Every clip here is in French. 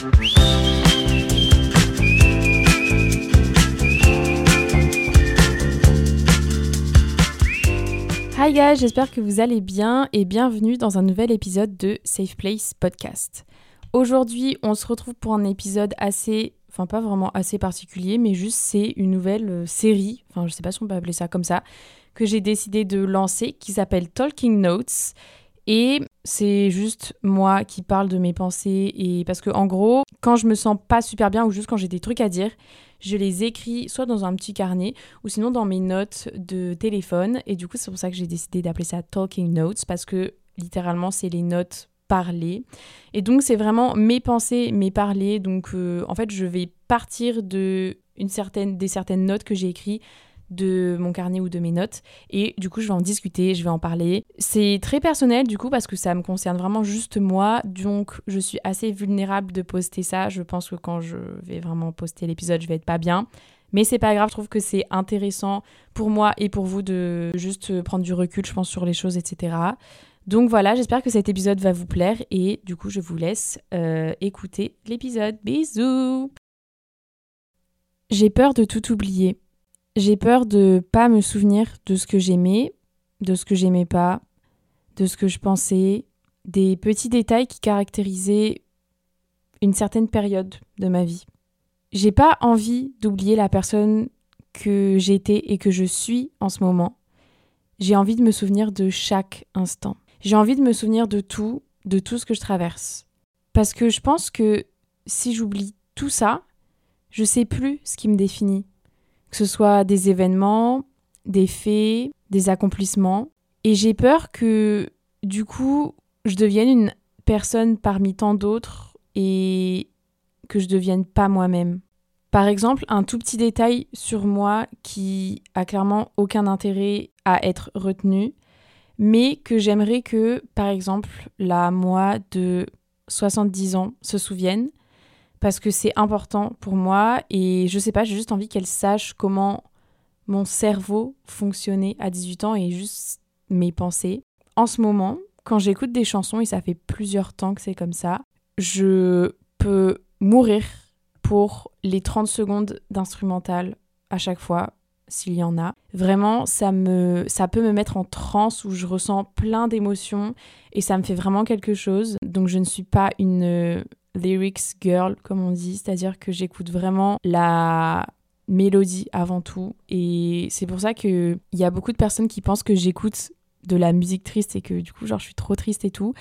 Hi guys, j'espère que vous allez bien et bienvenue dans un nouvel épisode de Safe Place Podcast. Aujourd'hui, on se retrouve pour un épisode assez enfin pas vraiment assez particulier, mais juste c'est une nouvelle euh, série, enfin je sais pas si on peut appeler ça comme ça, que j'ai décidé de lancer qui s'appelle Talking Notes. Et c'est juste moi qui parle de mes pensées et parce que en gros, quand je me sens pas super bien ou juste quand j'ai des trucs à dire, je les écris soit dans un petit carnet ou sinon dans mes notes de téléphone et du coup, c'est pour ça que j'ai décidé d'appeler ça Talking Notes parce que littéralement, c'est les notes parler. Et donc c'est vraiment mes pensées, mes parler. Donc euh, en fait je vais partir de une des certaines notes que j'ai écrites de mon carnet ou de mes notes et du coup je vais en discuter, je vais en parler. C'est très personnel du coup parce que ça me concerne vraiment juste moi donc je suis assez vulnérable de poster ça. Je pense que quand je vais vraiment poster l'épisode je vais être pas bien. Mais c'est pas grave, je trouve que c'est intéressant pour moi et pour vous de juste prendre du recul, je pense, sur les choses, etc. Donc voilà, j'espère que cet épisode va vous plaire et du coup je vous laisse euh, écouter l'épisode. Bisous J'ai peur de tout oublier. J'ai peur de pas me souvenir de ce que j'aimais, de ce que j'aimais pas, de ce que je pensais, des petits détails qui caractérisaient une certaine période de ma vie. J'ai pas envie d'oublier la personne que j'étais et que je suis en ce moment. J'ai envie de me souvenir de chaque instant. J'ai envie de me souvenir de tout, de tout ce que je traverse. Parce que je pense que si j'oublie tout ça, je sais plus ce qui me définit. Que ce soit des événements, des faits, des accomplissements. Et j'ai peur que, du coup, je devienne une personne parmi tant d'autres et que je devienne pas moi-même. Par exemple, un tout petit détail sur moi qui a clairement aucun intérêt à être retenu, mais que j'aimerais que, par exemple, la moi de 70 ans se souvienne, parce que c'est important pour moi, et je sais pas, j'ai juste envie qu'elle sache comment mon cerveau fonctionnait à 18 ans et juste mes pensées. En ce moment, quand j'écoute des chansons, et ça fait plusieurs temps que c'est comme ça, je peux mourir pour les 30 secondes d'instrumental à chaque fois s'il y en a. Vraiment, ça, me, ça peut me mettre en transe où je ressens plein d'émotions et ça me fait vraiment quelque chose. Donc je ne suis pas une lyrics girl, comme on dit, c'est-à-dire que j'écoute vraiment la mélodie avant tout. Et c'est pour ça qu'il y a beaucoup de personnes qui pensent que j'écoute de la musique triste et que du coup, genre, je suis trop triste et tout.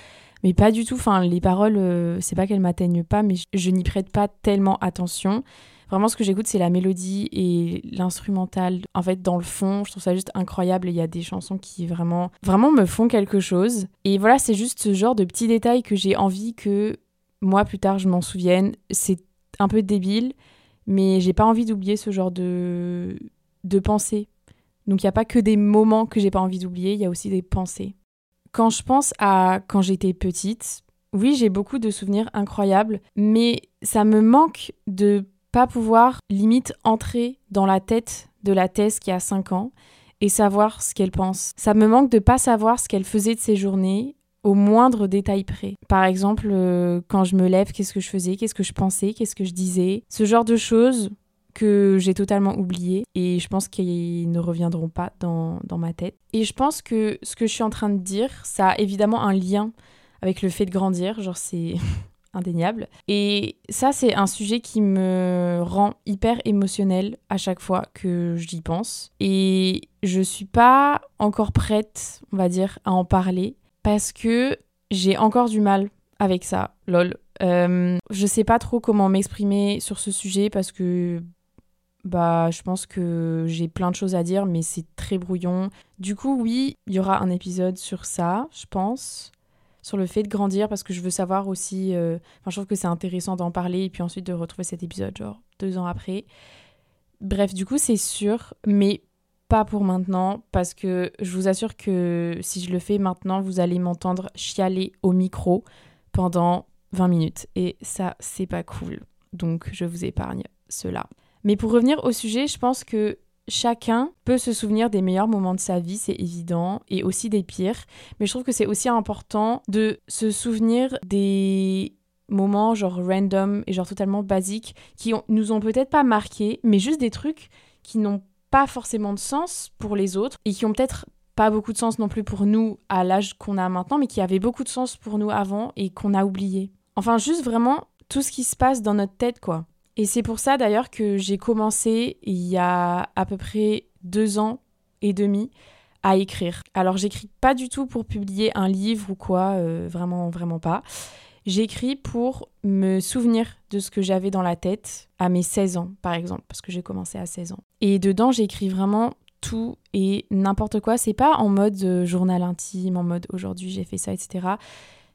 Mais pas du tout. Enfin, les paroles, euh, c'est pas qu'elles m'atteignent pas, mais je n'y prête pas tellement attention. Vraiment, ce que j'écoute, c'est la mélodie et l'instrumental. En fait, dans le fond, je trouve ça juste incroyable. Il y a des chansons qui vraiment, vraiment me font quelque chose. Et voilà, c'est juste ce genre de petits détails que j'ai envie que moi, plus tard, je m'en souvienne. C'est un peu débile, mais j'ai pas envie d'oublier ce genre de, de pensée. Donc il n'y a pas que des moments que j'ai pas envie d'oublier, il y a aussi des pensées. Quand je pense à quand j'étais petite, oui, j'ai beaucoup de souvenirs incroyables, mais ça me manque de pas pouvoir limite entrer dans la tête de la thèse qui a 5 ans et savoir ce qu'elle pense. Ça me manque de pas savoir ce qu'elle faisait de ses journées au moindre détail près. Par exemple, euh, quand je me lève, qu'est-ce que je faisais, qu'est-ce que je pensais, qu'est-ce que je disais. Ce genre de choses que j'ai totalement oublié et je pense qu'ils ne reviendront pas dans, dans ma tête. Et je pense que ce que je suis en train de dire, ça a évidemment un lien avec le fait de grandir, genre c'est indéniable. Et ça, c'est un sujet qui me rend hyper émotionnelle à chaque fois que j'y pense. Et je suis pas encore prête, on va dire, à en parler parce que j'ai encore du mal avec ça, lol. Euh, je sais pas trop comment m'exprimer sur ce sujet parce que bah je pense que j'ai plein de choses à dire mais c'est très brouillon. Du coup oui, il y aura un épisode sur ça, je pense sur le fait de grandir parce que je veux savoir aussi. Euh, enfin, je trouve que c'est intéressant d'en parler et puis ensuite de retrouver cet épisode, genre deux ans après. Bref, du coup, c'est sûr, mais pas pour maintenant parce que je vous assure que si je le fais maintenant, vous allez m'entendre chialer au micro pendant 20 minutes et ça, c'est pas cool. Donc, je vous épargne cela. Mais pour revenir au sujet, je pense que chacun peut se souvenir des meilleurs moments de sa vie, c'est évident, et aussi des pires. Mais je trouve que c'est aussi important de se souvenir des moments genre random et genre totalement basiques qui nous ont peut-être pas marqué, mais juste des trucs qui n'ont pas forcément de sens pour les autres et qui ont peut-être pas beaucoup de sens non plus pour nous à l'âge qu'on a maintenant, mais qui avaient beaucoup de sens pour nous avant et qu'on a oublié. Enfin, juste vraiment tout ce qui se passe dans notre tête, quoi. Et c'est pour ça d'ailleurs que j'ai commencé il y a à peu près deux ans et demi à écrire. Alors j'écris pas du tout pour publier un livre ou quoi, euh, vraiment, vraiment pas. J'écris pour me souvenir de ce que j'avais dans la tête à mes 16 ans, par exemple, parce que j'ai commencé à 16 ans. Et dedans, j'écris vraiment tout et n'importe quoi. C'est pas en mode euh, journal intime, en mode aujourd'hui j'ai fait ça, etc.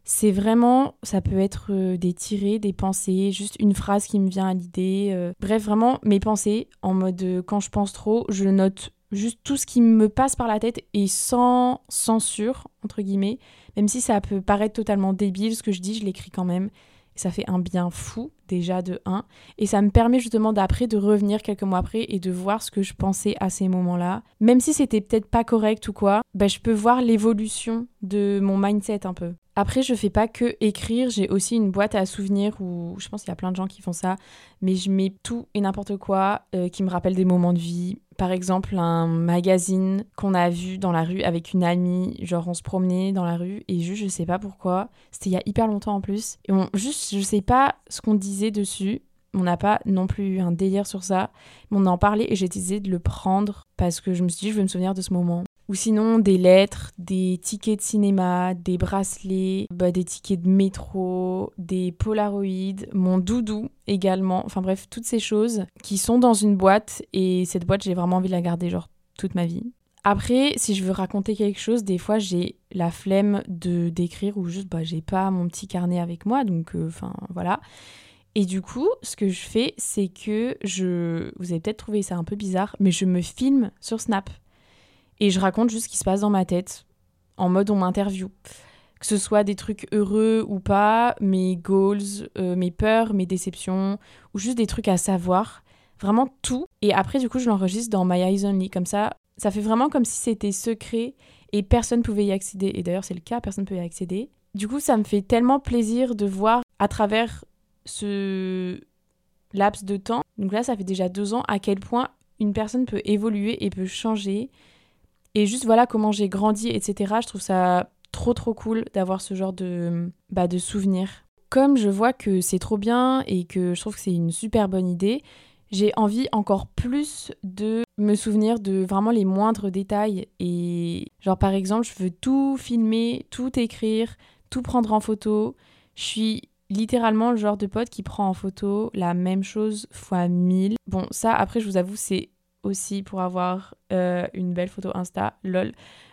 C'est vraiment, ça peut être euh, des tirés, des pensées, juste une phrase qui me vient à l'idée. Euh. bref, vraiment mes pensées en mode quand je pense trop, je note juste tout ce qui me passe par la tête et sans censure, entre guillemets. Même si ça peut paraître totalement débile, ce que je dis, je l'écris quand même. Ça fait un bien fou, déjà de 1. Et ça me permet justement d'après de revenir quelques mois après et de voir ce que je pensais à ces moments-là. Même si c'était peut-être pas correct ou quoi, ben, je peux voir l'évolution de mon mindset un peu. Après, je fais pas que écrire, j'ai aussi une boîte à souvenirs où je pense qu'il y a plein de gens qui font ça, mais je mets tout et n'importe quoi euh, qui me rappelle des moments de vie. Par exemple, un magazine qu'on a vu dans la rue avec une amie, genre on se promenait dans la rue et juste je sais pas pourquoi, c'était il y a hyper longtemps en plus, et on, juste je sais pas ce qu'on disait dessus, on n'a pas non plus eu un délire sur ça, mais on en parlait et j'ai décidé de le prendre parce que je me suis dit je veux me souvenir de ce moment. Ou sinon des lettres, des tickets de cinéma, des bracelets, bah, des tickets de métro, des polaroïdes, mon doudou également. Enfin bref, toutes ces choses qui sont dans une boîte et cette boîte j'ai vraiment envie de la garder genre toute ma vie. Après, si je veux raconter quelque chose, des fois j'ai la flemme de d'écrire ou juste bah j'ai pas mon petit carnet avec moi donc euh, enfin voilà. Et du coup, ce que je fais, c'est que je vous avez peut-être trouvé ça un peu bizarre, mais je me filme sur Snap et je raconte juste ce qui se passe dans ma tête, en mode on m'interview. Que ce soit des trucs heureux ou pas, mes goals, euh, mes peurs, mes déceptions, ou juste des trucs à savoir. Vraiment tout. Et après, du coup, je l'enregistre dans My Eyes Only. Comme ça, ça fait vraiment comme si c'était secret et personne pouvait y accéder. Et d'ailleurs, c'est le cas, personne ne peut y accéder. Du coup, ça me fait tellement plaisir de voir à travers ce laps de temps, donc là, ça fait déjà deux ans, à quel point une personne peut évoluer et peut changer et juste voilà comment j'ai grandi, etc. Je trouve ça trop trop cool d'avoir ce genre de, bah, de souvenirs. Comme je vois que c'est trop bien et que je trouve que c'est une super bonne idée, j'ai envie encore plus de me souvenir de vraiment les moindres détails. Et genre par exemple, je veux tout filmer, tout écrire, tout prendre en photo. Je suis littéralement le genre de pote qui prend en photo la même chose fois mille. Bon, ça après je vous avoue c'est aussi pour avoir euh, une belle photo Insta, lol.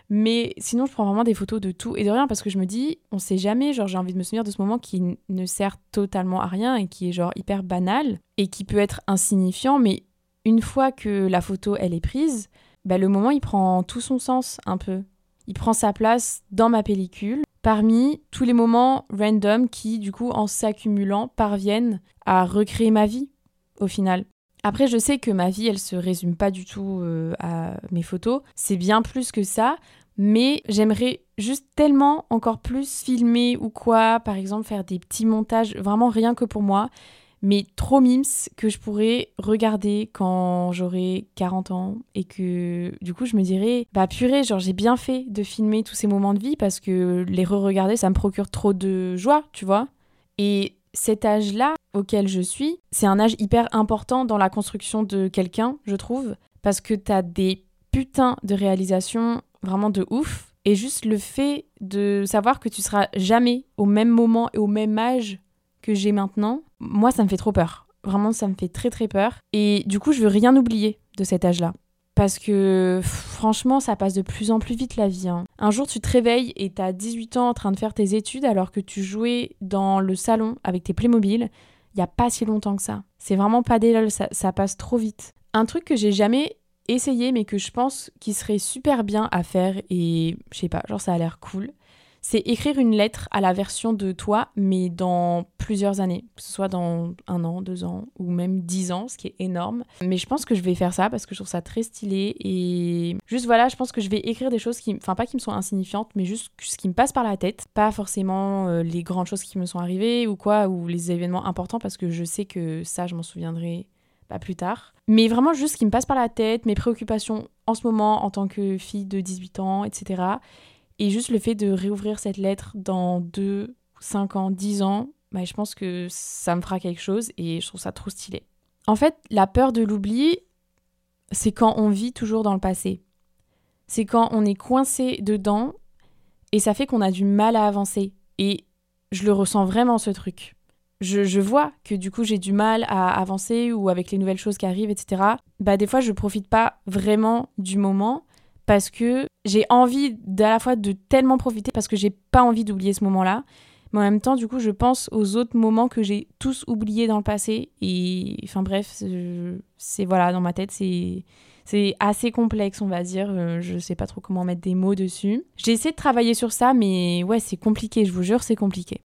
Mais sinon, je prends vraiment des photos de tout et de rien parce que je me dis, on sait jamais, genre j'ai envie de me souvenir de ce moment qui ne sert totalement à rien et qui est genre hyper banal et qui peut être insignifiant, mais une fois que la photo elle est prise, bah, le moment il prend tout son sens un peu. Il prend sa place dans ma pellicule parmi tous les moments random qui, du coup, en s'accumulant, parviennent à recréer ma vie au final. Après, je sais que ma vie, elle se résume pas du tout euh, à mes photos. C'est bien plus que ça, mais j'aimerais juste tellement encore plus filmer ou quoi, par exemple faire des petits montages, vraiment rien que pour moi, mais trop mimes que je pourrais regarder quand j'aurai 40 ans et que du coup je me dirais bah purée genre j'ai bien fait de filmer tous ces moments de vie parce que les re-regarder ça me procure trop de joie tu vois. Et cet âge-là auquel je suis, c'est un âge hyper important dans la construction de quelqu'un, je trouve, parce que t'as des putains de réalisations vraiment de ouf. Et juste le fait de savoir que tu seras jamais au même moment et au même âge que j'ai maintenant, moi ça me fait trop peur. Vraiment, ça me fait très très peur. Et du coup, je veux rien oublier de cet âge-là. Parce que franchement, ça passe de plus en plus vite la vie. Hein. Un jour, tu te réveilles et t'as 18 ans en train de faire tes études alors que tu jouais dans le salon avec tes Playmobil il n'y a pas si longtemps que ça. C'est vraiment pas des ça, ça passe trop vite. Un truc que j'ai jamais essayé mais que je pense qui serait super bien à faire et je sais pas, genre ça a l'air cool, c'est écrire une lettre à la version de toi, mais dans plusieurs années, que ce soit dans un an, deux ans ou même dix ans, ce qui est énorme. Mais je pense que je vais faire ça parce que je trouve ça très stylé et juste voilà, je pense que je vais écrire des choses qui, enfin pas qui me sont insignifiantes, mais juste ce qui me passe par la tête, pas forcément euh, les grandes choses qui me sont arrivées ou quoi, ou les événements importants parce que je sais que ça, je m'en souviendrai pas plus tard. Mais vraiment juste ce qui me passe par la tête, mes préoccupations en ce moment en tant que fille de 18 ans, etc. Et juste le fait de réouvrir cette lettre dans 2, 5 ans, 10 ans, bah, je pense que ça me fera quelque chose et je trouve ça trop stylé. En fait, la peur de l'oubli, c'est quand on vit toujours dans le passé. C'est quand on est coincé dedans et ça fait qu'on a du mal à avancer. Et je le ressens vraiment ce truc. Je, je vois que du coup j'ai du mal à avancer ou avec les nouvelles choses qui arrivent, etc. Bah des fois je profite pas vraiment du moment parce que j'ai envie d'à la fois de tellement profiter parce que j'ai pas envie d'oublier ce moment-là. Mais en même temps, du coup, je pense aux autres moments que j'ai tous oubliés dans le passé. Et enfin bref, c'est voilà, dans ma tête, c'est assez complexe, on va dire. Euh, je sais pas trop comment mettre des mots dessus. J'ai essayé de travailler sur ça, mais ouais, c'est compliqué, je vous jure, c'est compliqué.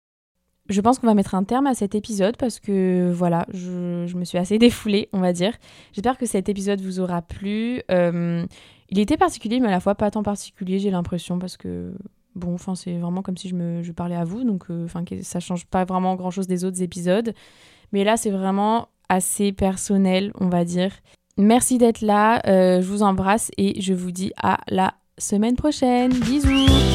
Je pense qu'on va mettre un terme à cet épisode parce que voilà, je, je me suis assez défoulée, on va dire. J'espère que cet épisode vous aura plu. Euh, il était particulier, mais à la fois pas tant particulier, j'ai l'impression, parce que bon, enfin, c'est vraiment comme si je me parlais à vous, donc euh, enfin, ça change pas vraiment grand chose des autres épisodes. Mais là, c'est vraiment assez personnel, on va dire. Merci d'être là, euh, je vous embrasse et je vous dis à la semaine prochaine. Bisous